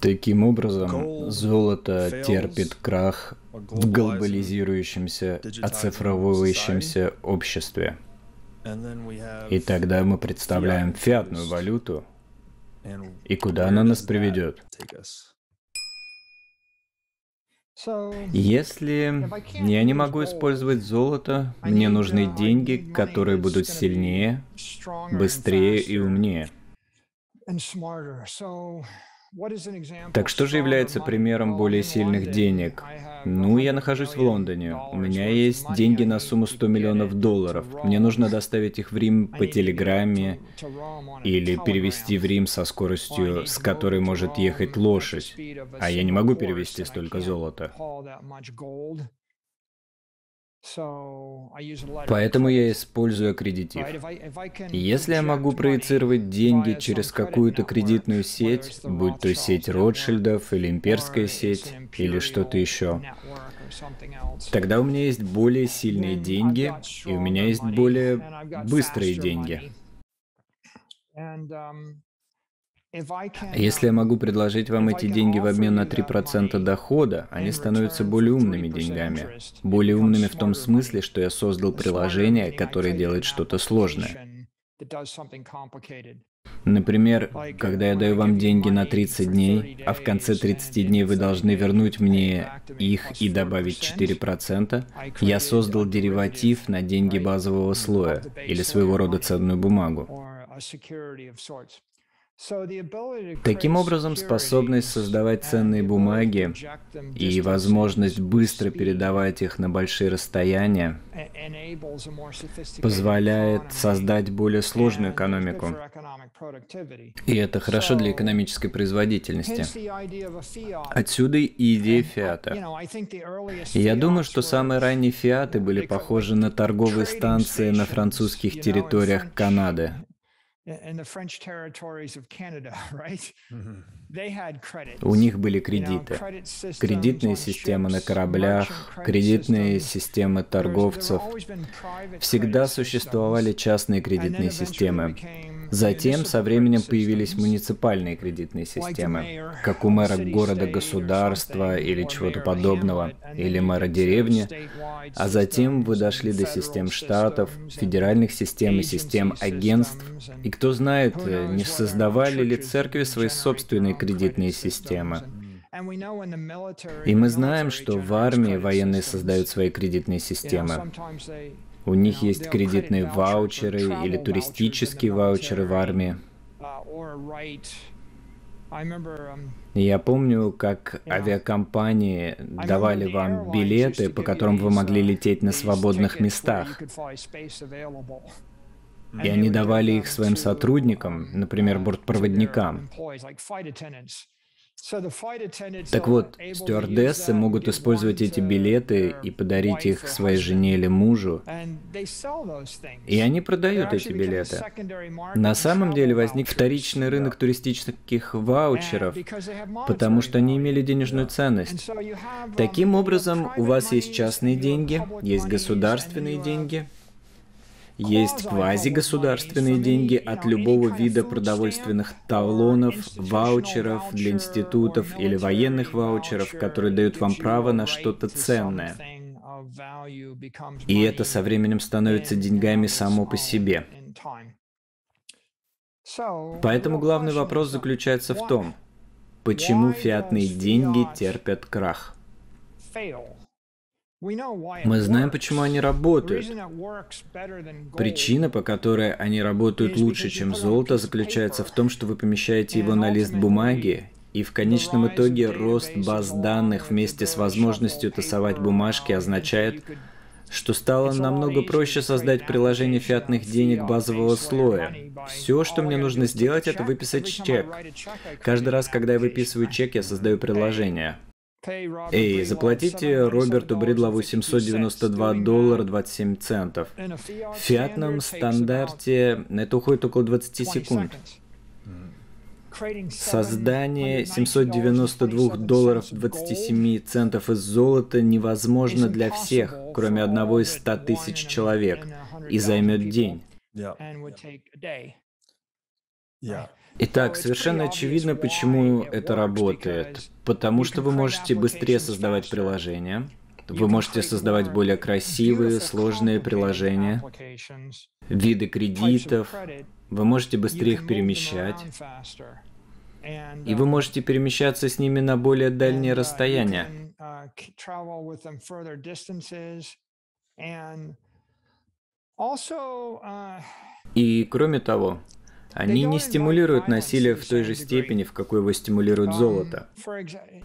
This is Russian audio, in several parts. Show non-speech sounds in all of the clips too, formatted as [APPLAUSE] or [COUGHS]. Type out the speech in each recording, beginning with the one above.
Таким образом, золото терпит крах в глобализирующемся, оцифровывающемся обществе. И тогда мы представляем фиатную валюту, и куда она нас приведет? Если я не могу использовать золото, мне нужны деньги, которые будут сильнее, быстрее и умнее. Так что же является примером более сильных денег? Ну, я нахожусь в Лондоне. У меня есть деньги на сумму 100 миллионов долларов. Мне нужно доставить их в Рим по телеграмме или перевести в Рим со скоростью, с которой может ехать лошадь. А я не могу перевести столько золота. Поэтому я использую аккредитив. Если я могу проецировать деньги через какую-то кредитную сеть, будь то сеть Ротшильдов или имперская сеть или что-то еще, тогда у меня есть более сильные деньги, и у меня есть более быстрые деньги. Если я могу предложить вам эти деньги в обмен на 3% дохода, они становятся более умными деньгами. Более умными в том смысле, что я создал приложение, которое делает что-то сложное. Например, когда я даю вам деньги на 30 дней, а в конце 30 дней вы должны вернуть мне их и добавить 4%, я создал дериватив на деньги базового слоя или своего рода ценную бумагу. Таким образом, способность создавать ценные бумаги и возможность быстро передавать их на большие расстояния позволяет создать более сложную экономику. И это хорошо для экономической производительности. Отсюда и идея фиата. Я думаю, что самые ранние фиаты были похожи на торговые станции на французских территориях Канады. У них были кредиты. Кредитные системы на кораблях, кредитные системы торговцев. Всегда существовали частные кредитные системы. Затем со временем появились муниципальные кредитные системы, как у мэра города-государства или чего-то подобного, или мэра деревни, а затем вы дошли до систем штатов, федеральных систем и систем агентств, и кто знает, не создавали ли церкви свои собственные кредитные системы. И мы знаем, что в армии военные создают свои кредитные системы. У них есть кредитные ваучеры или туристические ваучеры в армии. Я помню, как авиакомпании давали вам билеты, по которым вы могли лететь на свободных местах. И они давали их своим сотрудникам, например, бортпроводникам. Так вот, стюардессы могут использовать эти билеты и подарить их своей жене или мужу. И они продают эти билеты. На самом деле возник вторичный рынок туристических ваучеров, потому что они имели денежную ценность. Таким образом, у вас есть частные деньги, есть государственные деньги, есть квазигосударственные деньги от любого вида продовольственных талонов, ваучеров для институтов или военных ваучеров, которые дают вам право на что-то ценное. И это со временем становится деньгами само по себе. Поэтому главный вопрос заключается в том, почему фиатные деньги терпят крах. Мы знаем, почему они работают. Причина, по которой они работают лучше, чем золото, заключается в том, что вы помещаете его на лист бумаги, и в конечном итоге рост баз данных вместе с возможностью тасовать бумажки означает, что стало намного проще создать приложение фиатных денег базового слоя. Все, что мне нужно сделать, это выписать чек. Каждый раз, когда я выписываю чек, я создаю приложение. Эй, заплатите Роберту Бридлову 792 доллара 27 центов. В фиатном стандарте это уходит около 20 секунд. Создание 792 долларов 27 центов из золота невозможно для всех, кроме одного из 100 тысяч человек, и займет день. Итак, совершенно очевидно, почему это работает. Потому что вы можете быстрее создавать приложения, вы можете создавать более красивые, сложные приложения, виды кредитов, вы можете быстрее их перемещать, и вы можете перемещаться с ними на более дальние расстояния. И кроме того, они не стимулируют насилие в той же степени, в какой его стимулирует золото.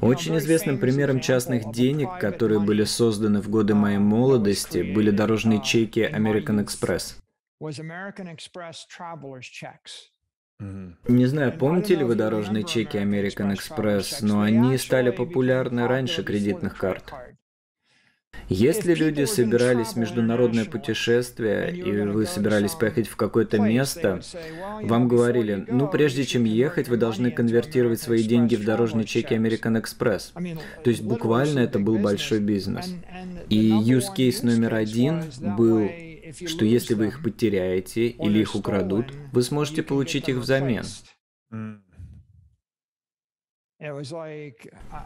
Очень известным примером частных денег, которые были созданы в годы моей молодости, были дорожные чеки American Express. Не знаю, помните ли вы дорожные чеки American Express, но они стали популярны раньше кредитных карт. Если люди собирались в международное путешествие, и вы собирались поехать в какое-то место, вам говорили, ну, прежде чем ехать, вы должны конвертировать свои деньги в дорожные чеки American Express. То есть буквально это был большой бизнес. И use case номер один был, что если вы их потеряете или их украдут, вы сможете получить их взамен.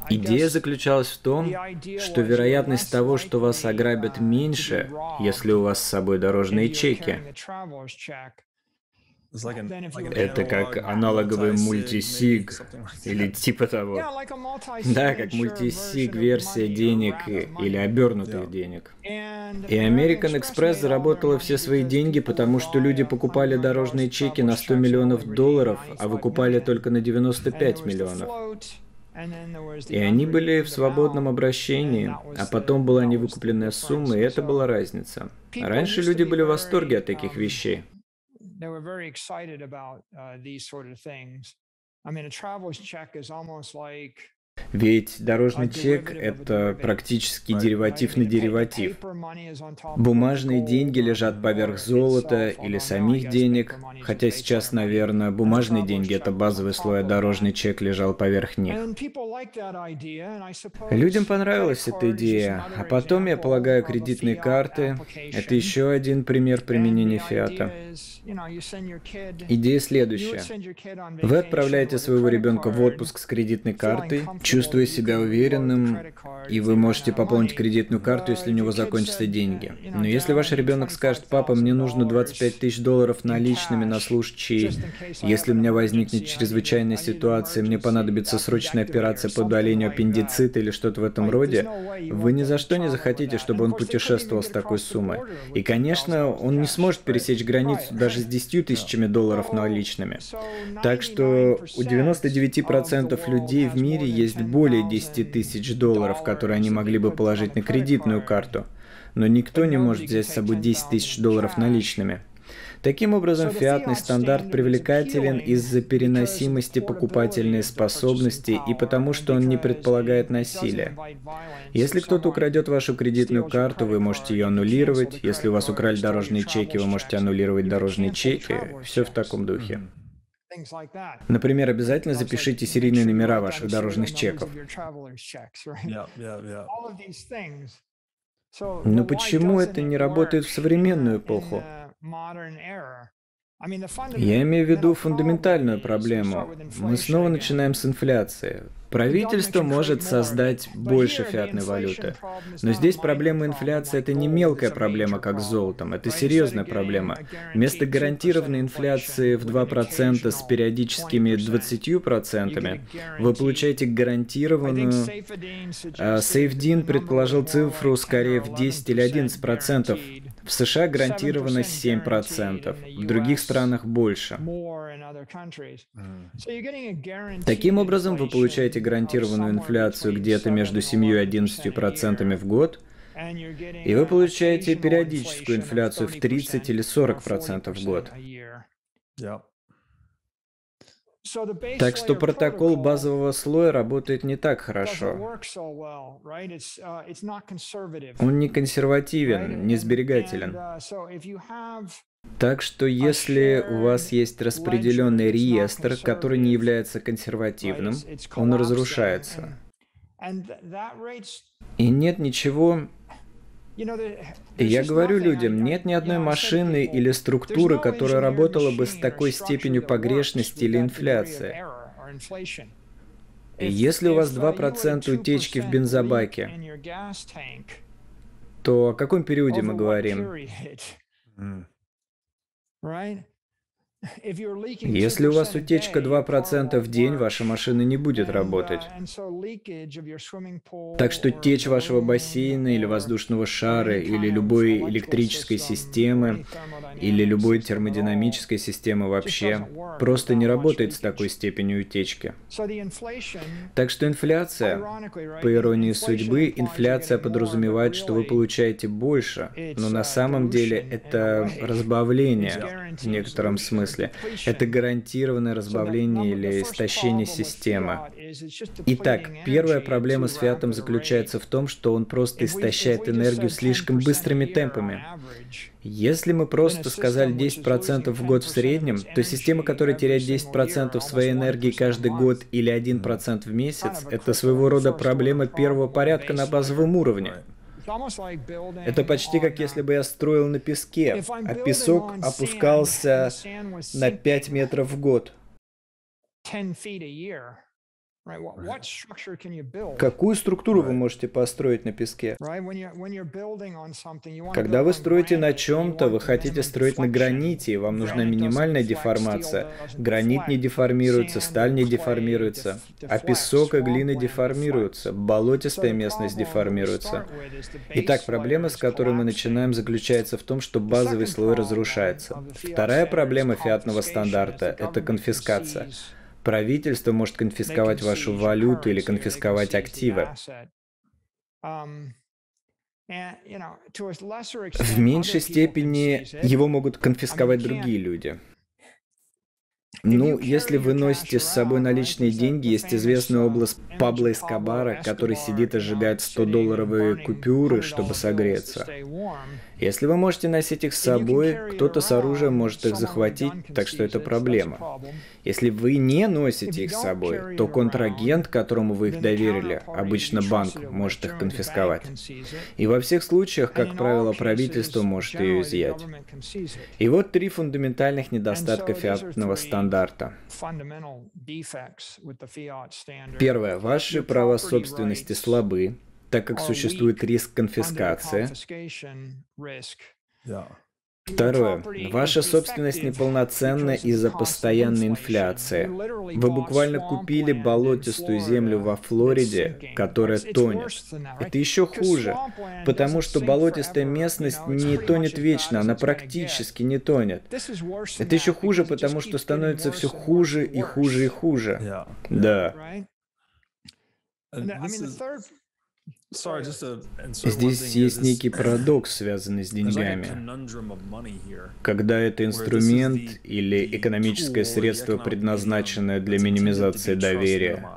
Идея заключалась в том, что вероятность того, что вас ограбят меньше, если у вас с собой дорожные чеки. Это как аналоговый мультисиг или типа того. Да, как мультисиг версия денег или обернутых денег. И American Express заработала все свои деньги, потому что люди покупали дорожные чеки на 100 миллионов долларов, а выкупали только на 95 миллионов. И они были в свободном обращении, а потом была невыкупленная сумма, и это была разница. Раньше люди были в восторге от таких вещей. They were very excited about uh, these sort of things. I mean, a traveler's check is almost like Ведь дорожный чек – это практически дериватив. на дериватив. Бумажные деньги лежат поверх золота или самих денег, хотя сейчас, наверное, бумажные деньги – это базовый слой, а дорожный чек лежал поверх них. Людям понравилась эта идея, а потом, я полагаю, кредитные карты – это еще один пример применения фиата. Идея следующая. Вы отправляете своего ребенка в отпуск с кредитной картой, чувствуя себя уверенным, и вы можете пополнить кредитную карту, если у него закончатся деньги. Но если ваш ребенок скажет, папа, мне нужно 25 тысяч долларов наличными на случай, если у меня возникнет чрезвычайная ситуация, мне понадобится срочная операция по удалению аппендицита или что-то в этом роде, вы ни за что не захотите, чтобы он путешествовал с такой суммой. И, конечно, он не сможет пересечь границу даже даже с 10 тысячами долларов наличными. Так что у 99% людей в мире есть более 10 тысяч долларов, которые они могли бы положить на кредитную карту. Но никто не может взять с собой 10 тысяч долларов наличными. Таким образом, фиатный стандарт привлекателен из-за переносимости покупательной способности и потому, что он не предполагает насилие. Если кто-то украдет вашу кредитную карту, вы можете ее аннулировать. Если у вас украли дорожные чеки, вы можете аннулировать дорожные чеки. Все в таком духе. Например, обязательно запишите серийные номера ваших дорожных чеков. Но почему это не работает в современную эпоху? Я имею в виду фундаментальную проблему. Мы снова начинаем с инфляции. Правительство может создать больше фиатной валюты. Но здесь проблема инфляции – это не мелкая проблема, как с золотом. Это серьезная проблема. Вместо гарантированной инфляции в 2% с периодическими 20%, вы получаете гарантированную... А, Сейфдин предположил цифру скорее в 10 или 11%. В США гарантировано 7%, в других странах больше. Таким образом, вы получаете гарантированную инфляцию где-то между 7 и 11% в год, и вы получаете периодическую инфляцию в 30 или 40% в год. Так что протокол базового слоя работает не так хорошо. Он не консервативен, не сберегателен. Так что если у вас есть распределенный реестр, который не является консервативным, он разрушается. И нет ничего я говорю людям, нет ни одной машины или структуры, которая работала бы с такой степенью погрешности или инфляции. Если у вас 2% утечки в бензобаке, то о каком периоде мы говорим? right? Если у вас утечка 2% в день, ваша машина не будет работать. Так что течь вашего бассейна или воздушного шара, или любой электрической системы, или любой термодинамической системы вообще, просто не работает с такой степенью утечки. Так что инфляция, по иронии судьбы, инфляция подразумевает, что вы получаете больше, но на самом деле это разбавление в некотором смысле смысле. Это гарантированное разбавление или истощение системы. Итак, первая проблема с Фиатом заключается в том, что он просто истощает энергию слишком быстрыми темпами. Если мы просто сказали 10% в год в среднем, то система, которая теряет 10% своей энергии каждый год или 1% в месяц, это своего рода проблема первого порядка на базовом уровне. Это почти как если бы я строил на песке, а песок опускался на 5 метров в год. Какую структуру вы можете построить на песке? Когда вы строите на чем-то, вы хотите строить на граните, и вам нужна минимальная деформация. Гранит не деформируется, сталь не деформируется, а песок и глина деформируются, болотистая местность деформируется. Итак, проблема, с которой мы начинаем, заключается в том, что базовый слой разрушается. Вторая проблема фиатного стандарта – это конфискация. Правительство может конфисковать вашу валюту или конфисковать активы. В меньшей степени его могут конфисковать другие люди. Ну, если вы носите с собой наличные деньги, есть известная область Пабло Эскобара, который сидит и сжигает 100-долларовые купюры, чтобы согреться. Если вы можете носить их с собой, кто-то с оружием может их захватить, так что это проблема. Если вы не носите их с собой, то контрагент, которому вы их доверили, обычно банк, может их конфисковать. И во всех случаях, как правило, правительство может ее изъять. И вот три фундаментальных недостатка фиатного стандарта. Первое. Ваши права собственности слабы так как существует риск конфискации. Второе. Ваша собственность неполноценна из-за постоянной инфляции. Вы буквально купили болотистую землю во Флориде, которая тонет. Это еще хуже, потому что болотистая местность не тонет вечно, она практически не тонет. Это еще хуже, потому что становится все хуже и хуже и хуже. Да. Здесь есть некий [COUGHS] парадокс, связанный с деньгами. Когда это инструмент или экономическое средство, предназначенное для минимизации доверия.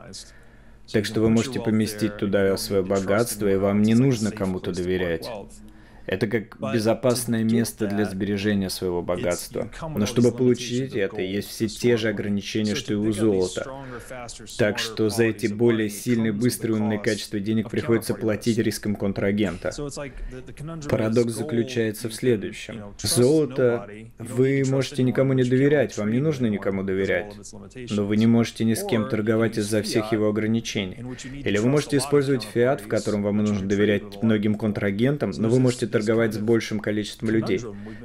Так что вы можете поместить туда свое богатство, и вам не нужно кому-то доверять. Это как безопасное место для сбережения своего богатства. Но чтобы получить это, есть все те же ограничения, что и у золота. Так что за эти более сильные, быстрые, умные качества денег приходится платить риском контрагента. Парадокс заключается в следующем. Золото вы можете никому не доверять, вам не нужно никому доверять. Но вы не можете ни с кем торговать из-за всех его ограничений. Или вы можете использовать фиат, в котором вам нужно доверять многим контрагентам, но вы можете торговать с большим количеством людей.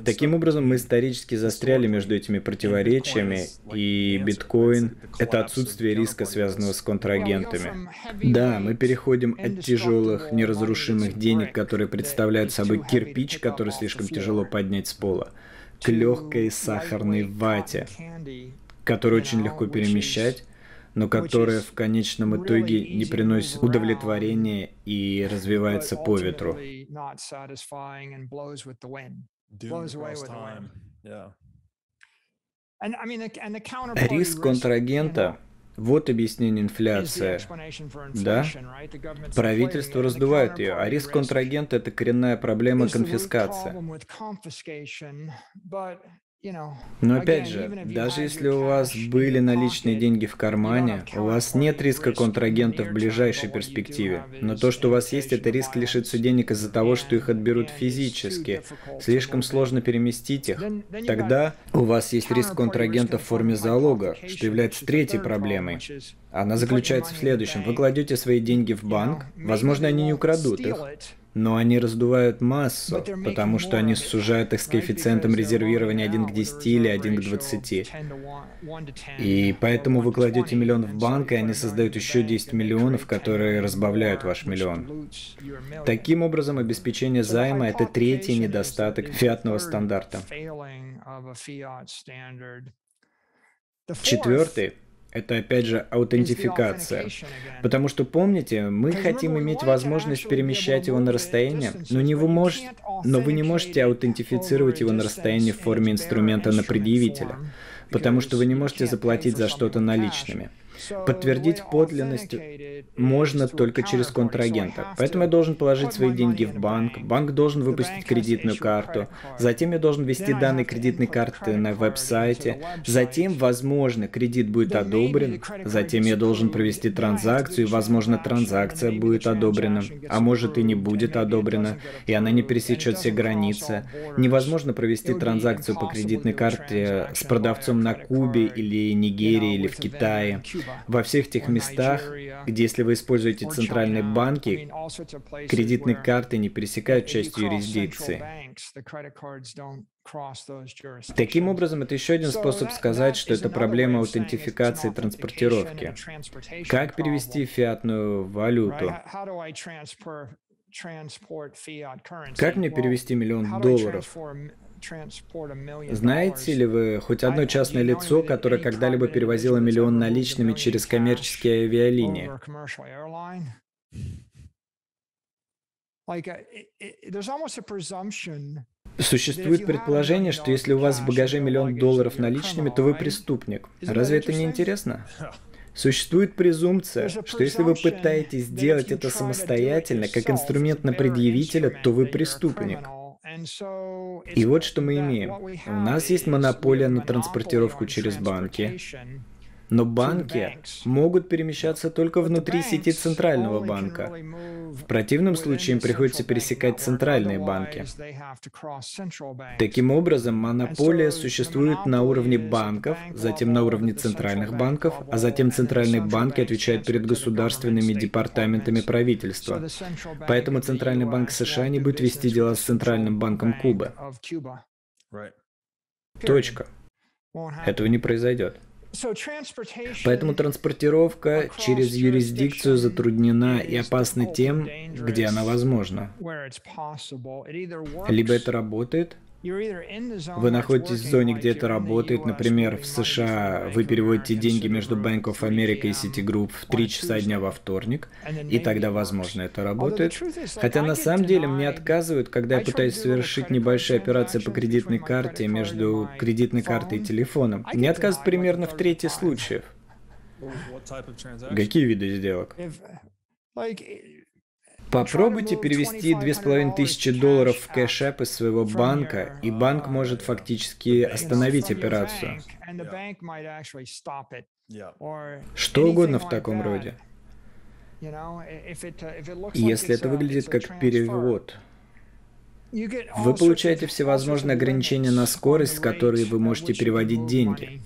Таким образом, мы исторически застряли между этими противоречиями, и биткоин — это отсутствие риска, связанного с контрагентами. Да, мы переходим от тяжелых, неразрушимых денег, которые представляют собой кирпич, который слишком тяжело поднять с пола, к легкой сахарной вате, которую очень легко перемещать, но которая в конечном итоге не приносит удовлетворения и развивается по ветру. Риск контрагента вот объяснение инфляции. Да? Правительство раздувает ее, а риск контрагента – это коренная проблема конфискации. Но опять же, даже если у вас были наличные деньги в кармане, у вас нет риска контрагента в ближайшей перспективе. Но то, что у вас есть, это риск лишиться денег из-за того, что их отберут физически. Слишком сложно переместить их. Тогда у вас есть риск контрагента в форме залога, что является третьей проблемой. Она заключается в следующем. Вы кладете свои деньги в банк, возможно, они не украдут их, но они раздувают массу, потому что они сужают их с коэффициентом резервирования 1 к 10 или 1 к 20. И поэтому вы кладете миллион в банк, и они создают еще 10 миллионов, которые разбавляют ваш миллион. Таким образом, обеспечение займа – это третий недостаток фиатного стандарта. Четвертый это опять же аутентификация. Потому что помните, мы хотим иметь возможность перемещать его на расстояние, но, не вы, можете, но вы не можете аутентифицировать его на расстоянии в форме инструмента на предъявителя, потому что вы не можете заплатить за что-то наличными. Подтвердить подлинность можно только через контрагента. Поэтому я должен положить свои деньги в банк, банк должен выпустить кредитную карту, затем я должен ввести данные кредитной карты на веб-сайте, затем, возможно, кредит будет одобрен, затем я должен провести транзакцию, и, возможно, транзакция будет одобрена, а может и не будет одобрена, и она не пересечет все границы. Невозможно провести транзакцию по кредитной карте с продавцом на Кубе или Нигерии или в Китае во всех тех местах, где если вы используете центральные банки, кредитные карты не пересекают часть юрисдикции. Таким образом, это еще один способ сказать, что это проблема аутентификации транспортировки. Как перевести фиатную валюту? Как мне перевести миллион долларов? Знаете ли вы хоть одно частное лицо, которое когда-либо перевозило миллион наличными через коммерческие авиалинии? Существует предположение, что если у вас в багаже миллион долларов наличными, то вы преступник. Разве это не интересно? [LAUGHS] Существует презумпция, что если вы пытаетесь сделать это самостоятельно, как инструмент на предъявителя, то вы преступник. И вот что мы имеем. У нас есть монополия на транспортировку через банки, но банки могут перемещаться только внутри сети центрального банка. В противном случае им приходится пересекать центральные банки. Таким образом, монополия существует на уровне банков, затем на уровне центральных банков, а затем центральные банки отвечают перед государственными департаментами правительства. Поэтому Центральный банк США не будет вести дела с Центральным банком Кубы. Точка. Этого не произойдет. Поэтому транспортировка через юрисдикцию затруднена и опасна тем, где она возможна. Либо это работает, вы находитесь в зоне, где это работает. Например, в США вы переводите деньги между Bank of America и Citigroup в 3 часа дня во вторник, и тогда, возможно, это работает. Хотя на самом деле мне отказывают, когда я пытаюсь совершить небольшие операции по кредитной карте между кредитной картой и телефоном. Мне отказывают примерно в трети случаев. Какие виды сделок? Попробуйте перевести 2500 долларов в кэшэп из своего банка, и банк может фактически остановить операцию. Что угодно в таком роде. Если это выглядит как перевод, вы получаете всевозможные ограничения на скорость, с которой вы можете переводить деньги.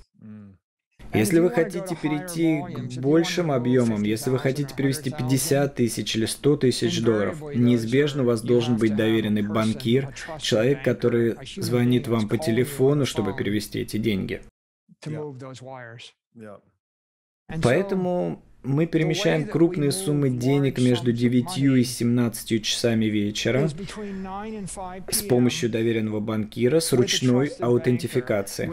Если вы хотите перейти к большим объемам, если вы хотите перевести 50 тысяч или 100 тысяч долларов, неизбежно у вас должен быть доверенный банкир, человек, который звонит вам по телефону, чтобы перевести эти деньги. Поэтому мы перемещаем крупные суммы денег между 9 и 17 часами вечера с помощью доверенного банкира с ручной аутентификацией.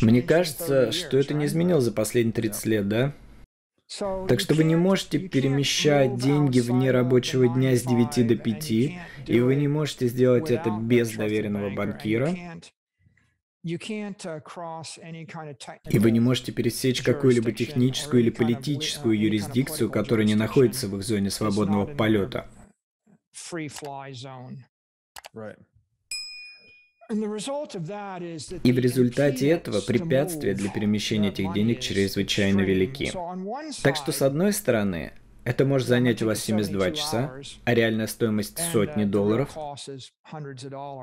Мне кажется, что это не изменилось за последние 30 лет, да? Так что вы не можете перемещать деньги вне рабочего дня с 9 до 5, и вы не можете сделать это без доверенного банкира. Uh, И вы не можете пересечь какую-либо техническую или политическую юрисдикцию, которая не находится в их зоне свободного полета. И в результате этого препятствия для перемещения этих денег чрезвычайно велики. Так что, с одной стороны, это может занять у вас 72 часа, а реальная стоимость сотни долларов.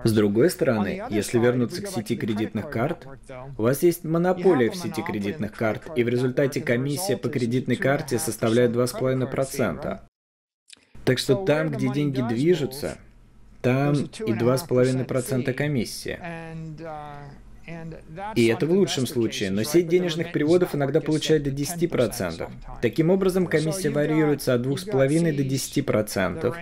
С другой стороны, если вернуться к сети кредитных карт, у вас есть монополия в сети кредитных карт, и в результате комиссия по кредитной карте составляет 2,5%. Так что там, где деньги движутся, там и 2,5% комиссия. И это в лучшем случае, но сеть денежных переводов иногда получает до 10%. Таким образом, комиссия варьируется от 2,5 до 10%.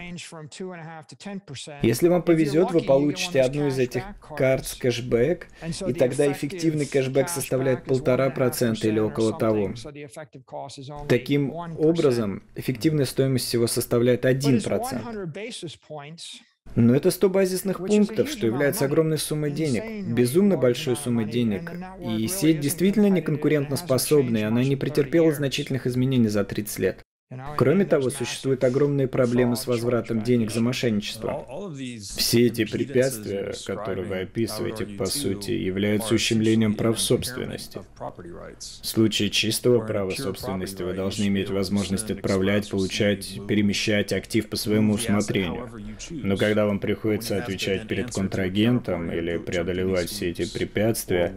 Если вам повезет, вы получите одну из этих карт с кэшбэк, и тогда эффективный кэшбэк составляет 1,5% или около того. Таким образом, эффективная стоимость всего составляет 1%. Но это 100 базисных пунктов, что является огромной суммой денег, безумно большой суммой денег. И сеть действительно не конкурентоспособна, и она не претерпела значительных изменений за 30 лет. Кроме того, существуют огромные проблемы с возвратом денег за мошенничество. Все эти препятствия, которые вы описываете, по сути, являются ущемлением прав собственности. В случае чистого права собственности вы должны иметь возможность отправлять, получать, перемещать актив по своему усмотрению. Но когда вам приходится отвечать перед контрагентом или преодолевать все эти препятствия,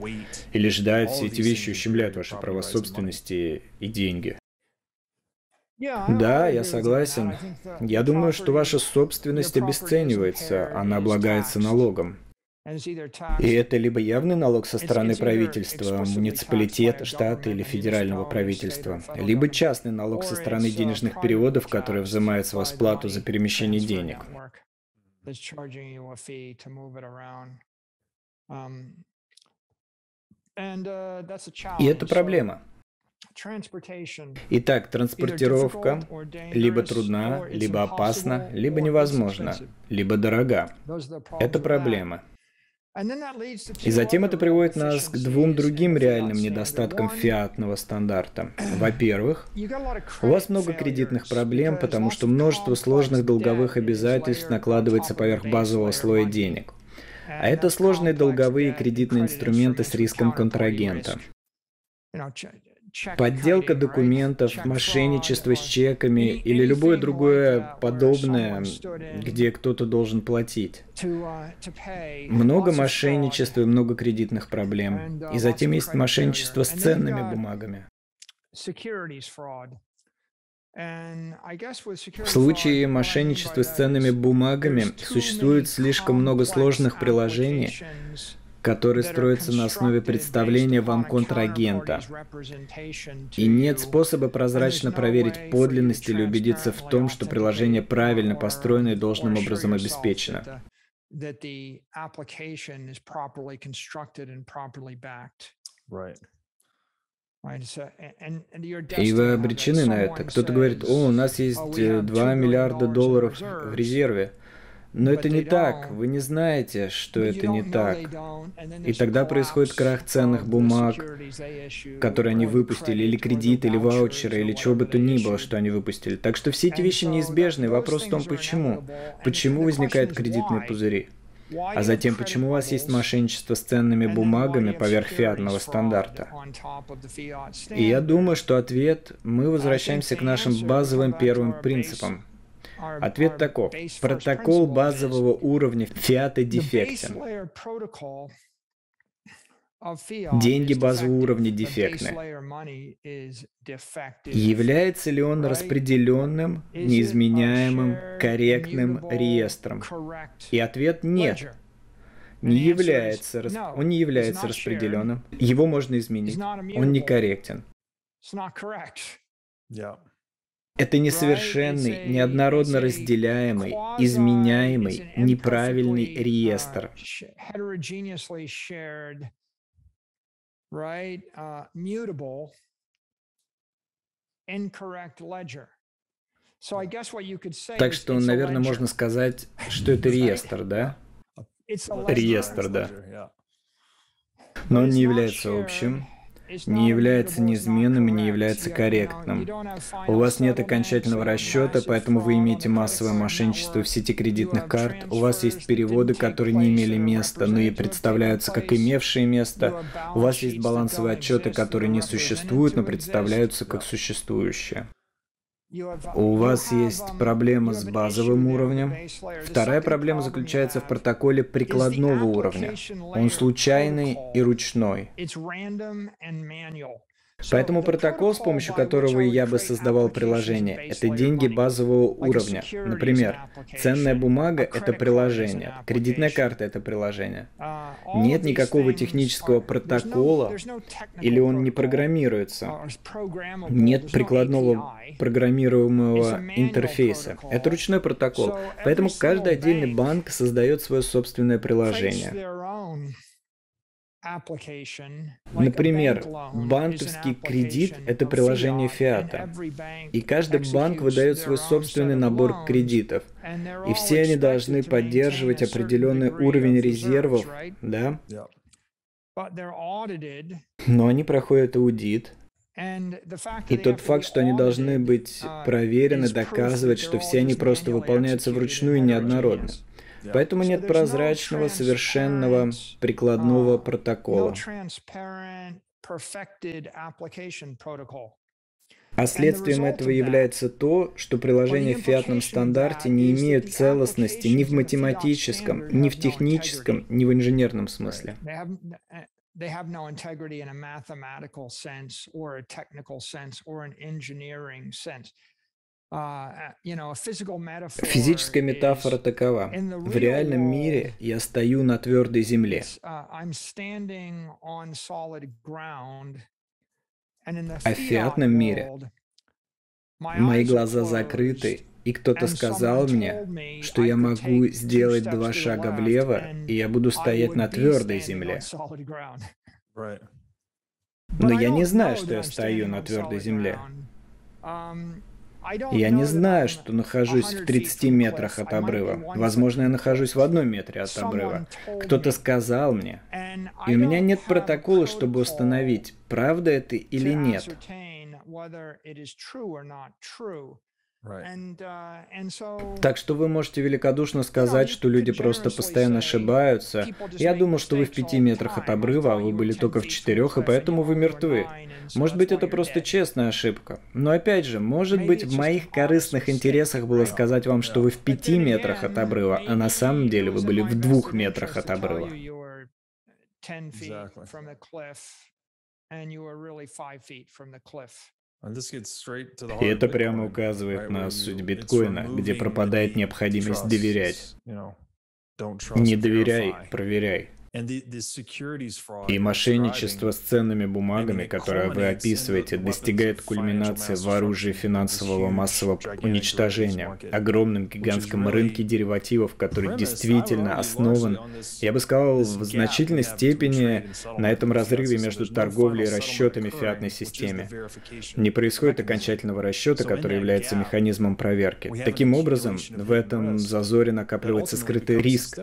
или ждать, все эти вещи ущемляют ваши права собственности и деньги. Да, я согласен. Я думаю, что ваша собственность обесценивается, она облагается налогом. И это либо явный налог со стороны правительства, муниципалитета, штата или федерального правительства, либо частный налог со стороны денежных переводов, который взимает с вас плату за перемещение денег. И это проблема. Итак, транспортировка либо трудна, либо опасна, либо невозможна, либо дорога. Это проблема. И затем это приводит нас к двум другим реальным недостаткам фиатного стандарта. [CLEARS THROAT] Во-первых, у вас много кредитных проблем, потому что множество сложных долговых обязательств накладывается поверх базового слоя денег. А это сложные долговые кредитные инструменты с риском контрагента. Подделка документов, мошенничество с чеками или любое другое подобное, где кто-то должен платить. Много мошенничества и много кредитных проблем. И затем есть мошенничество с ценными бумагами. В случае мошенничества с ценными бумагами существует слишком много сложных приложений, который строится на основе представления вам контрагента. И нет способа прозрачно проверить подлинность или убедиться в том, что приложение правильно построено и должным образом обеспечено. И вы обречены на это. Кто-то говорит, о, у нас есть 2 э, миллиарда долларов в резерве. Но это не так, вы не знаете, что это не так. И тогда происходит крах ценных бумаг, которые они выпустили, или кредит, или ваучеры, или чего бы то ни было, что они выпустили. Так что все эти вещи неизбежны. Вопрос в том, почему. Почему возникают кредитные пузыри? А затем, почему у вас есть мошенничество с ценными бумагами поверх фиатного стандарта? И я думаю, что ответ, мы возвращаемся к нашим базовым первым принципам. Ответ таков. Протокол базового уровня фиата дефектен. Деньги базового уровня дефектны. Является ли он распределенным, неизменяемым, корректным реестром? И ответ нет. Не является, он не является распределенным. Его можно изменить. Он некорректен. Yeah. Это несовершенный, неоднородно разделяемый, изменяемый, неправильный реестр. Так что, наверное, можно сказать, что это реестр, да? Реестр, да. Но он не является общим, не является неизменным и не является корректным. У вас нет окончательного расчета, поэтому вы имеете массовое мошенничество в сети кредитных карт. У вас есть переводы, которые не имели места, но и представляются как имевшие место. У вас есть балансовые отчеты, которые не существуют, но представляются как существующие. У вас есть проблема с базовым уровнем. Вторая проблема заключается в протоколе прикладного уровня. Он случайный и ручной. Поэтому протокол, с помощью которого я бы создавал приложение, это деньги базового уровня. Например, ценная бумага — это приложение, кредитная карта — это приложение. Нет никакого технического протокола, или он не программируется. Нет прикладного программируемого интерфейса. Это ручной протокол. Поэтому каждый отдельный банк создает свое собственное приложение. Например, банковский кредит – это приложение фиата, и каждый банк выдает свой собственный набор кредитов, и все они должны поддерживать определенный уровень резервов, да? Но они проходят аудит, и тот факт, что они должны быть uh, проверены, доказывает, что все они просто выполняются вручную и неоднородно. Поэтому нет прозрачного, совершенного прикладного протокола. А следствием этого является то, что приложения в фиатном стандарте не имеют целостности ни в математическом, ни в техническом, ни в инженерном смысле. they have no integrity in a mathematical sense or a technical sense or an engineering sense. Физическая метафора такова. В реальном мире я стою на твердой земле. А в фиатном мире мои глаза закрыты, и кто-то сказал мне, что я могу сделать два шага влево, и я буду стоять на твердой земле. Но я не знаю, что я стою на твердой земле. Я не знаю, что нахожусь в 30 метрах от обрыва. Возможно, я нахожусь в одном метре от обрыва. Кто-то сказал мне. И у меня нет протокола, чтобы установить, правда это или нет. Uh, так что вы можете великодушно сказать, что люди просто постоянно ошибаются. Я думал, что вы в пяти метрах от обрыва, а вы были только в четырех, и поэтому вы мертвы. Может быть, это просто честная ошибка. Но опять же, может быть, в моих корыстных интересах было сказать вам, что вы в пяти метрах от обрыва, а на самом деле вы были в двух метрах от обрыва. И это прямо указывает на суть биткоина, где пропадает необходимость доверять. Не доверяй, проверяй. И мошенничество с ценными бумагами, которое вы описываете, достигает кульминации в оружии финансового массового уничтожения, огромном гигантском рынке деривативов, который действительно основан, я бы сказал, в значительной степени на этом разрыве между торговлей и расчетами в фиатной системе. Не происходит окончательного расчета, который является механизмом проверки. Таким образом, в этом зазоре накапливается скрытый риск,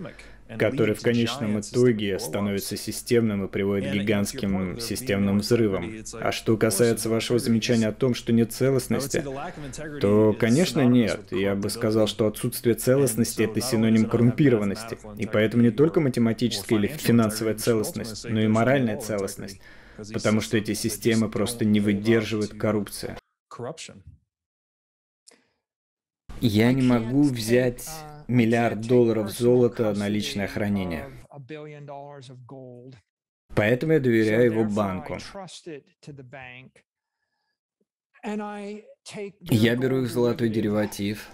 который в конечном итоге становится системным и приводит к гигантским системным взрывам. А что касается вашего замечания о том, что нет целостности, то, конечно, нет. Я бы сказал, что отсутствие целостности — это синоним коррумпированности. И поэтому не только математическая или финансовая целостность, но и моральная целостность. Потому что эти системы просто не выдерживают коррупции. Я не могу взять миллиард долларов золота на личное хранение. Поэтому я доверяю его банку. Я беру их золотой дериватив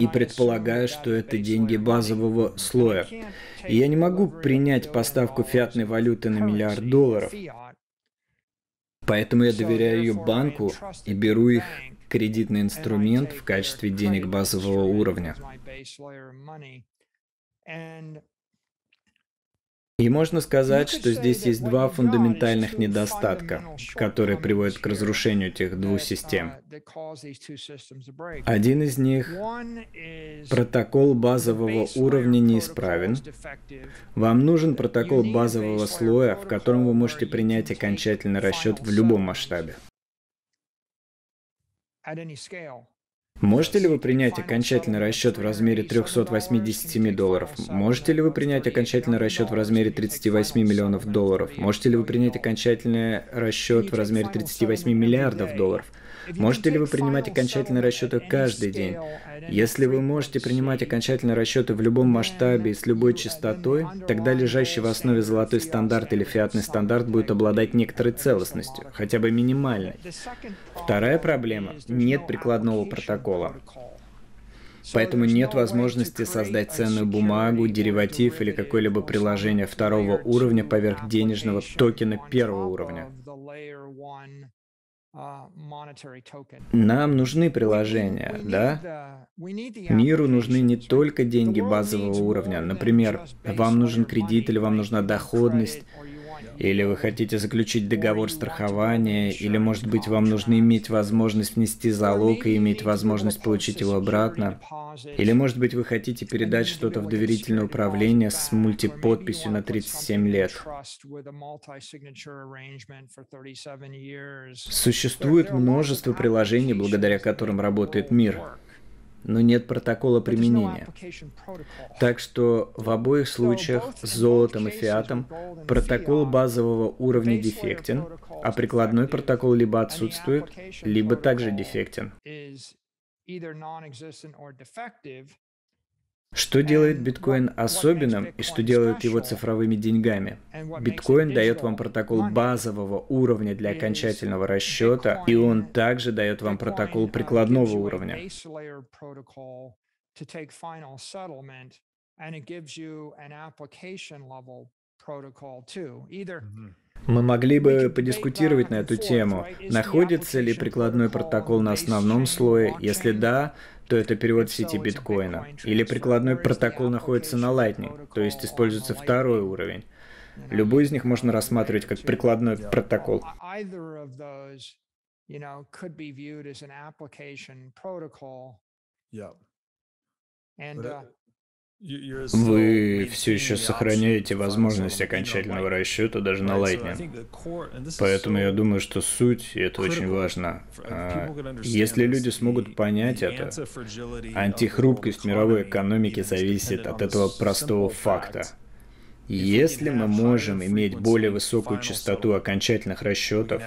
и предполагаю, что это деньги базового слоя. И я не могу принять поставку фиатной валюты на миллиард долларов. Поэтому я доверяю ее банку и беру их кредитный инструмент в качестве денег базового уровня. И можно сказать, что здесь есть два фундаментальных недостатка, которые приводят к разрушению этих двух систем. Один из них – протокол базового уровня неисправен. Вам нужен протокол базового слоя, в котором вы можете принять окончательный расчет в любом масштабе. Можете ли вы принять окончательный расчет в размере 387 долларов? Можете ли вы принять окончательный расчет в размере 38 миллионов долларов? Можете ли вы принять окончательный расчет в размере 38 миллиардов долларов? Можете ли вы принимать окончательные расчеты каждый день? Если вы можете принимать окончательные расчеты в любом масштабе и с любой частотой, тогда лежащий в основе золотой стандарт или фиатный стандарт будет обладать некоторой целостностью, хотя бы минимальной. Вторая проблема – нет прикладного протокола. Поэтому нет возможности создать ценную бумагу, дериватив или какое-либо приложение второго уровня поверх денежного токена первого уровня. Нам нужны приложения, да? Миру нужны не только деньги базового уровня. Например, вам нужен кредит или вам нужна доходность, или вы хотите заключить договор страхования, или, может быть, вам нужно иметь возможность внести залог и иметь возможность получить его обратно. Или, может быть, вы хотите передать что-то в доверительное управление с мультиподписью на 37 лет. Существует множество приложений, благодаря которым работает мир но нет протокола применения. Так что в обоих случаях с золотом и фиатом протокол базового уровня дефектен, а прикладной протокол либо отсутствует, либо также дефектен. Что делает биткоин особенным и что делает его цифровыми деньгами? Биткоин дает вам протокол базового уровня для окончательного расчета, и он также дает вам протокол прикладного уровня. Мы могли бы подискутировать на эту тему. Находится ли прикладной протокол на основном слое? Если да, то это перевод в сети биткоина. Или прикладной протокол находится на Lightning, то есть используется второй уровень. Любой из них можно рассматривать как прикладной протокол. Yeah. Вы все еще сохраняете возможность окончательного расчета даже на Lightning. Поэтому я думаю, что суть, и это очень важно, а, если люди смогут понять это, антихрупкость мировой экономики зависит от этого простого факта. Если мы можем иметь более высокую частоту окончательных расчетов,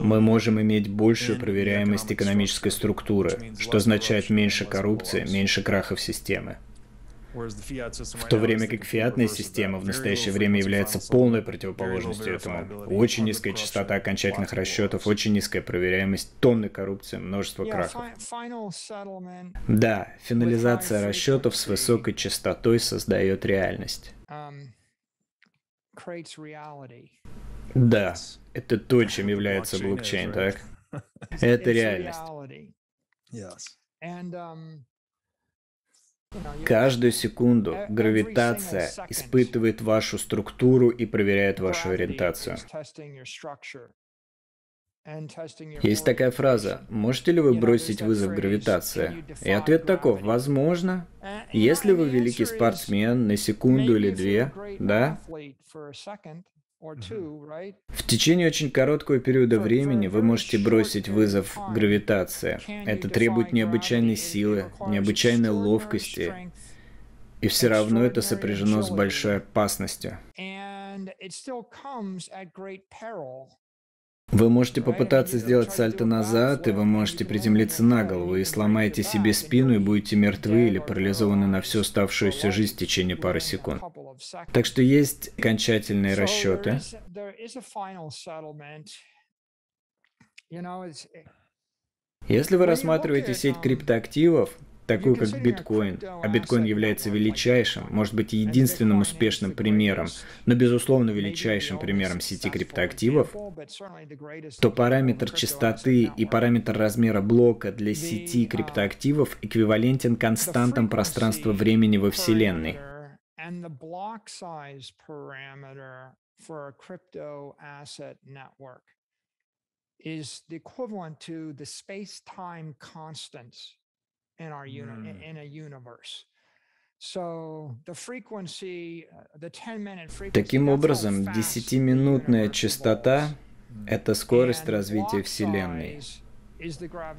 мы можем иметь большую проверяемость экономической структуры, что означает меньше коррупции, меньше крахов системы. В то время как фиатная система в настоящее время является полной противоположностью этому. Очень низкая частота окончательных расчетов, очень низкая проверяемость, тонны коррупции, множество крахов. Да, финализация расчетов с высокой частотой создает реальность. Um, да, это то, чем [LAUGHS] является блокчейн, так? [LAUGHS] Это реальность. Каждую секунду гравитация испытывает вашу структуру и проверяет вашу ориентацию. Есть такая фраза «Можете ли вы бросить вызов гравитации?» И ответ таков «Возможно». Если вы великий спортсмен на секунду или две, да, в течение очень короткого периода времени вы можете бросить вызов гравитации. Это требует необычайной силы, необычайной ловкости, и все равно это сопряжено с большой опасностью. Вы можете попытаться сделать сальто назад, и вы можете приземлиться на голову, и сломаете себе спину, и будете мертвы или парализованы на всю оставшуюся жизнь в течение пары секунд. Так что есть окончательные расчеты. Если вы рассматриваете сеть криптоактивов, такую как биткоин, а биткоин является величайшим, может быть единственным успешным примером, но безусловно величайшим примером сети криптоактивов, то параметр частоты и параметр размера блока для сети криптоактивов эквивалентен константам пространства-времени во Вселенной. is the equivalent to the space-time constants in our uni- Mm. in a universe. So the frequency, uh, the 10-minute frequency, Таким образом, fast the десятиминутная universe частота evolves. — это скорость развития Вселенной.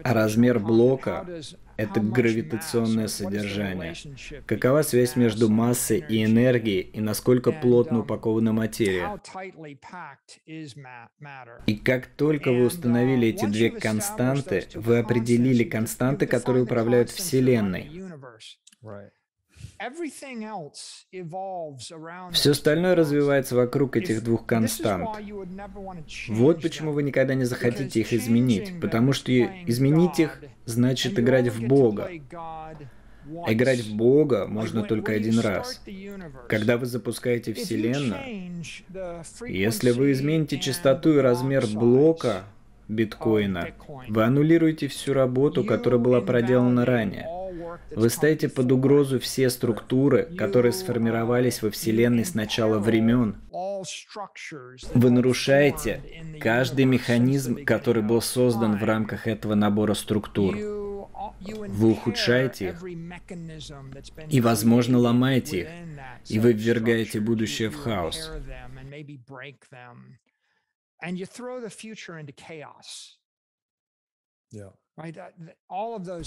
А размер блока это гравитационное содержание. Какова связь между массой и энергией, и насколько плотно um, упакована материя? И как только вы And, установили uh, эти две константы, вы определили константы, которые управляют Вселенной. Все остальное развивается вокруг этих двух констант. Вот почему вы никогда не захотите их изменить, потому что изменить их значит играть в Бога. А играть в Бога можно только один раз. Когда вы запускаете Вселенную, если вы измените частоту и размер блока биткоина, вы аннулируете всю работу, которая была проделана ранее. Вы ставите под угрозу все структуры, которые сформировались во uh, Вселенной с начала времен. Вы нарушаете каждый механизм, который был создан в рамках этого набора структур. Вы ухудшаете их. И, возможно, ломаете их. И вы ввергаете будущее в хаос. impair them and maybe break them. And you throw the future into chaos. Yeah.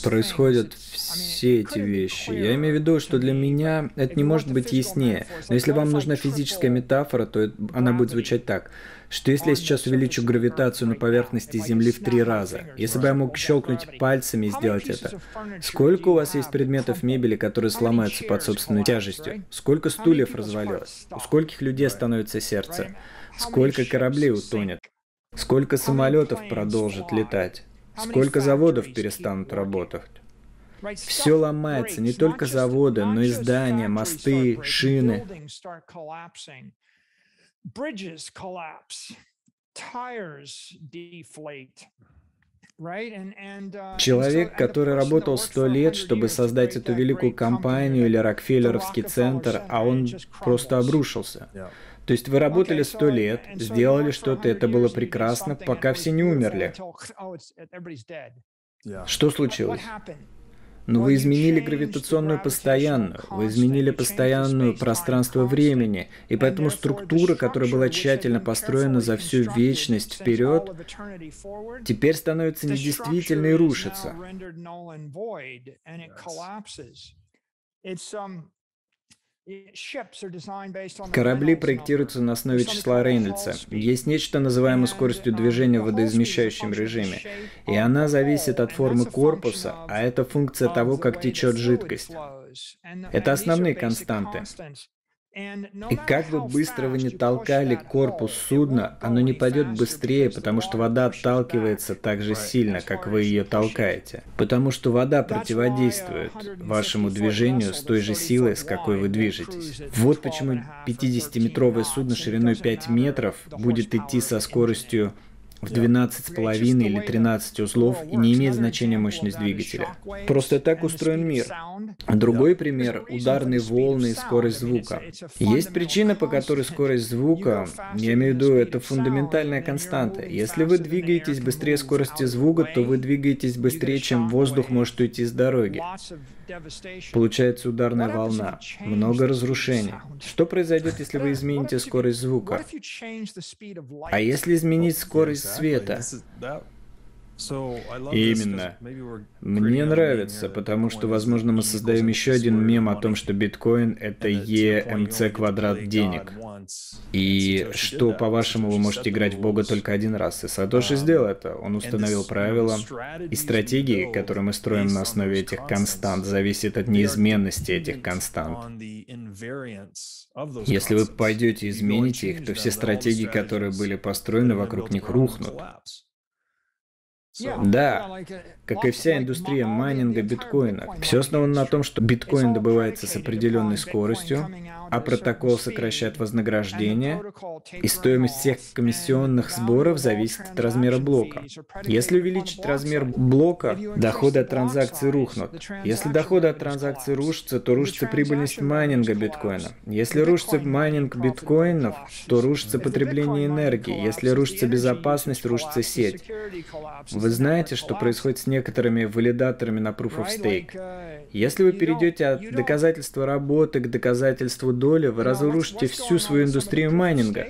Происходят все эти вещи. Я имею в виду, что для меня это не может быть яснее. Но если вам нужна физическая метафора, то она будет звучать так, что если я сейчас увеличу the гравитацию на поверхности Земли в три раза, если бы я мог щелкнуть пальцами и сделать это, сколько у вас есть предметов мебели, которые сломаются под собственной тяжестью? Сколько стульев развалилось? У скольких людей становится сердце? Сколько кораблей утонет? Сколько самолетов продолжит летать? Сколько заводов перестанут работать? Все ломается, не только заводы, но и здания, мосты, шины. uh, Человек, который работал сто лет, 100 чтобы создать эту великую компанию или Рокфеллеровский центр, а он просто обрушился. То есть вы работали сто лет, сделали что-то, 100 это было прекрасно, пока все не умерли. oh. Что случилось? Ну, Well, вы изменили гравитационную постоянную, вы изменили постоянную space-time пространство-времени, и поэтому структура, которая была тщательно построена за всю вечность вперед, теперь становится недействительной и рушится. Корабли проектируются на основе числа Рейнольдса. Есть нечто, называемое скоростью движения в водоизмещающем режиме. И она зависит от формы корпуса, а это функция того, как течет жидкость. Это основные константы. И как бы быстро вы не толкали корпус судна, оно не пойдет быстрее, потому что вода отталкивается так же сильно, как вы ее толкаете. Потому что вода противодействует 150 вашему движению с той же that's 30 силой, с какой вы движетесь. Вот 12 почему and a half or 50-метровое 13 судно шириной doesn't 5 matter метров будет идти со скоростью в Yeah. 12,5 или 13 узлов и не имеет значения мощность двигателя. Просто так устроен мир. Другой пример – ударные волны и скорость звука. Есть причина, по которой скорость звука, я имею в виду, это фундаментальная константа. Если вы двигаетесь быстрее скорости звука, то вы двигаетесь быстрее, чем воздух может уйти с дороги. Получается ударная волна, много разрушений. Что произойдет, если вы измените скорость звука? А если изменить скорость света? Именно. Мне нравится, потому что, возможно, мы создаем еще один мем о том, что биткоин — это EMC квадрат денег. И что, по-вашему, вы можете играть в Бога только один раз. И Сатоши сделал это. Он установил правила. И стратегии, которые мы строим на основе этих констант, зависят от неизменности этих констант. Если вы пойдете и измените их, то все стратегии, которые были построены вокруг них, рухнут. So, yeah, yeah, like a, как и вся индустрия майнинга биткоина. Все основано на том, что биткоин добывается с определенной скоростью, а протокол сокращает вознаграждение, и стоимость всех комиссионных сборов зависит от размера блока. Если увеличить размер блока, доходы от транзакций рухнут. Если доходы от транзакций рушатся, то рушится прибыльность майнинга биткоина. Если рушится майнинг биткоинов, то рушится потребление энергии. Если рушится безопасность, рушится сеть. Вы знаете, что происходит с некоторыми валидаторами на Proof of Stake? Если вы перейдете от доказательства работы к доказательству доли, вы разрушите всю свою индустрию майнинга.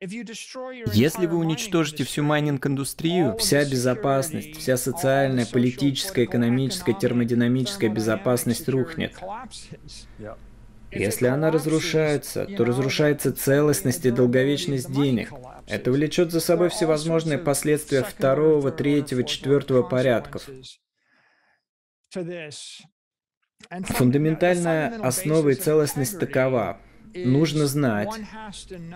Если вы уничтожите всю майнинг-индустрию, вся безопасность, вся социальная, политическая, экономическая, термодинамическая безопасность рухнет. Если она разрушается, то разрушается целостность и долговечность денег. Это влечет за собой всевозможные последствия второго, третьего, четвертого порядков. Фундаментальная основа и целостность такова. Нужно знать,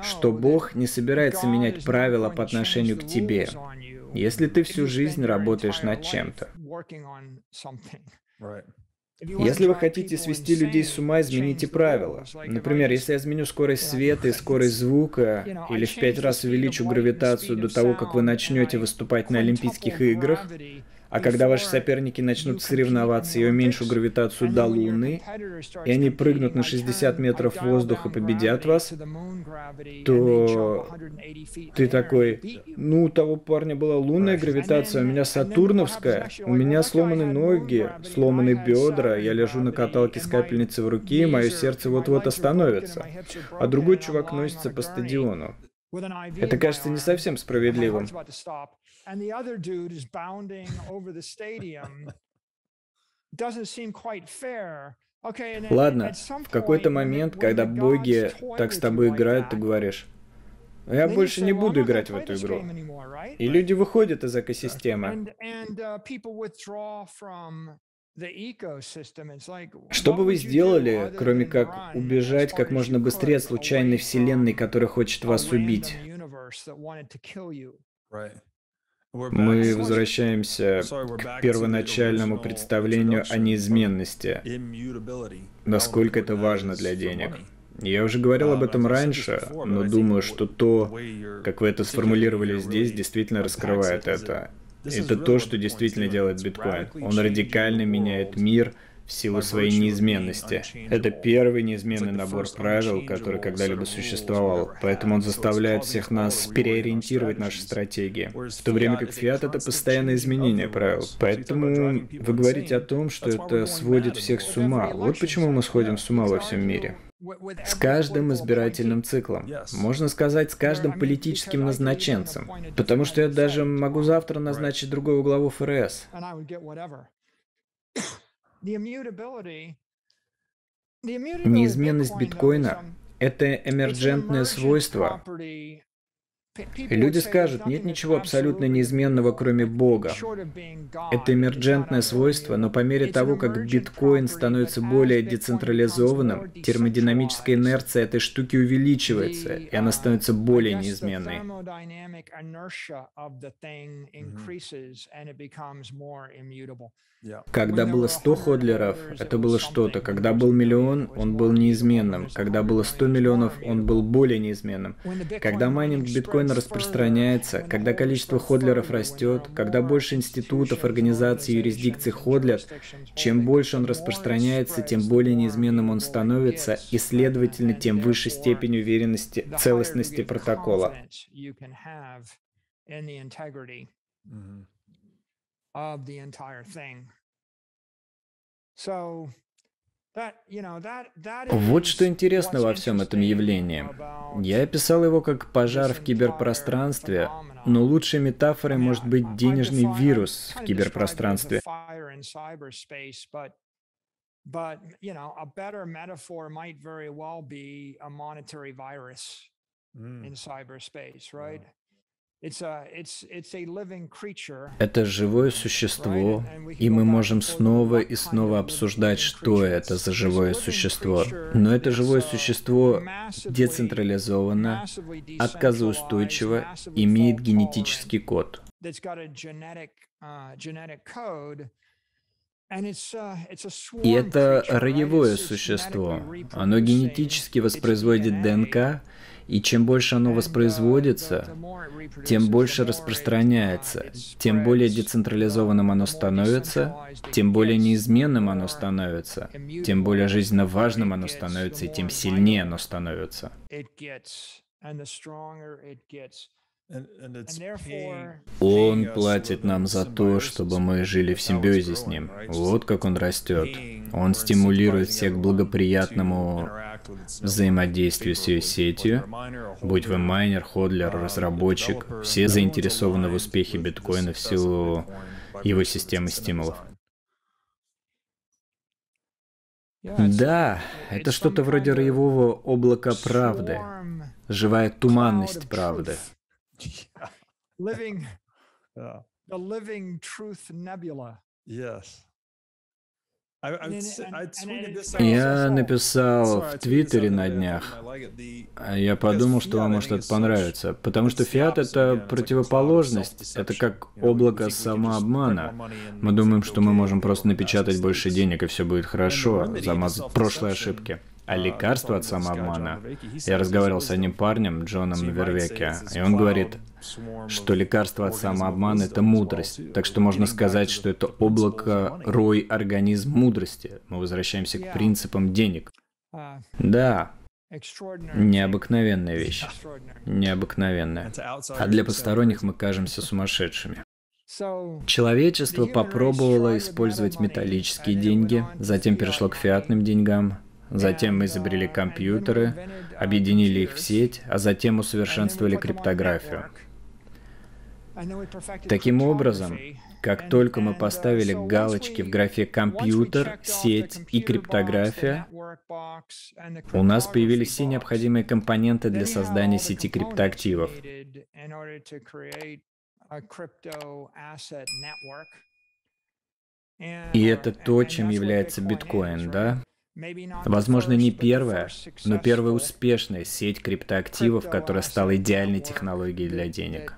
что Бог не собирается менять правила по отношению к тебе, если ты всю жизнь работаешь над чем-то. Если вы хотите свести людей с ума, измените правила. Например, если я изменю скорость света и скорость звука, или в пять раз увеличу гравитацию до того, как вы начнете выступать на Олимпийских играх, а когда ваши соперники начнут соревноваться, я уменьшу гравитацию до Луны, и они прыгнут на 60 метров в воздух и победят вас, то ты такой, ну, у того парня была лунная гравитация, у меня сатурновская, у меня сломаны ноги, сломаны бедра, я лежу на каталке с капельницей в руке, и мое сердце вот-вот остановится. А другой чувак носится по стадиону. Это кажется не совсем справедливым. Ладно, в какой-то момент, когда боги так с тобой играют, ты говоришь, я больше не буду играть в эту игру. И люди выходят из экосистемы. Что бы вы сделали, кроме как убежать как можно быстрее от случайной вселенной, которая хочет вас убить? Мы возвращаемся к первоначальному представлению о неизменности, насколько это важно для денег. Я уже говорил об этом раньше, но думаю, что то, как вы это сформулировали здесь, действительно раскрывает это. Это то, что действительно делает биткоин. Он радикально меняет мир, в силу своей неизменности. Это первый неизменный набор правил, который когда-либо существовал, поэтому он заставляет всех нас переориентировать наши стратегии, в то время как фиат — это постоянное изменение правил. Поэтому вы говорите о том, что это сводит всех с ума. Вот почему мы сходим с ума во всем мире. С каждым избирательным циклом. Можно сказать, с каждым политическим назначенцем. Потому что я даже могу завтра назначить другого главу ФРС. [COUGHS] Неизменность биткоина – это эмерджентное свойство. Люди скажут, нет ничего абсолютно неизменного, кроме Бога. Это эмерджентное свойство, но по мере того, как биткоин становится более децентрализованным, термодинамическая инерция этой штуки увеличивается, и она становится более неизменной. Когда было 100 ходлеров, это было что-то. Когда был миллион, он был неизменным. Когда было 100 миллионов, он был более неизменным. Когда майнинг биткоина распространяется, когда количество ходлеров растет, когда больше институтов, организаций, юрисдикций ходлят, чем больше он распространяется, тем более неизменным он становится, и, следовательно, тем выше степень уверенности целостности протокола. Mm-hmm вот что интересно во всем этом явлении. Я описал его как пожар в киберпространстве, но лучшей метафорой может быть денежный вирус в киберпространстве. But, you know, a better metaphor might very well be a monetary virus mm. in cyberspace, right? Это живое существо, и мы можем снова и снова обсуждать, что это за живое существо. Но это живое существо децентрализовано, отказоустойчиво, имеет генетический код. И это роевое существо. Оно генетически воспроизводит ДНК, и чем больше оно воспроизводится, тем больше распространяется, тем более децентрализованным оно становится, тем более неизменным оно становится, тем более жизненно важным оно становится, и тем сильнее оно становится. Он платит нам за то, чтобы мы жили в симбиозе с ним. Вот как он растет. Он стимулирует всех к благоприятному взаимодействию с ее сетью, будь вы майнер, ходлер, разработчик, все заинтересованы в успехе биткоина в силу его системы стимулов. Да, это что-то вроде роевого облака правды, живая туманность правды. [LAUGHS] living, yeah. the living truth nebula. Yes. Я написал в Твиттере на днях. А я подумал, что вам может это понравится. Потому что фиат — это противоположность. Это как облако самообмана. Мы думаем, что мы можем просто напечатать больше денег, и все будет хорошо, замазать прошлые ошибки. А лекарство от самообмана... Я разговаривал с одним парнем, Джоном Вервеке, и он говорит, что лекарство от самообмана — это мудрость. Так что можно сказать, что это облако, рой, организм мудрости. Мы возвращаемся к принципам денег. Да, необыкновенная вещь. Необыкновенная. А для посторонних мы кажемся сумасшедшими. Человечество попробовало использовать металлические деньги, затем перешло к фиатным деньгам, Затем мы изобрели компьютеры, объединили их в сеть, а затем усовершенствовали криптографию. Таким образом, как только мы поставили галочки в графе «компьютер», «сеть» и «криптография», у нас появились все необходимые компоненты для создания сети криптоактивов. И это то, чем является биткоин, да? Возможно, не первая, но первая успешная сеть криптоактивов, которая стала идеальной технологией для денег.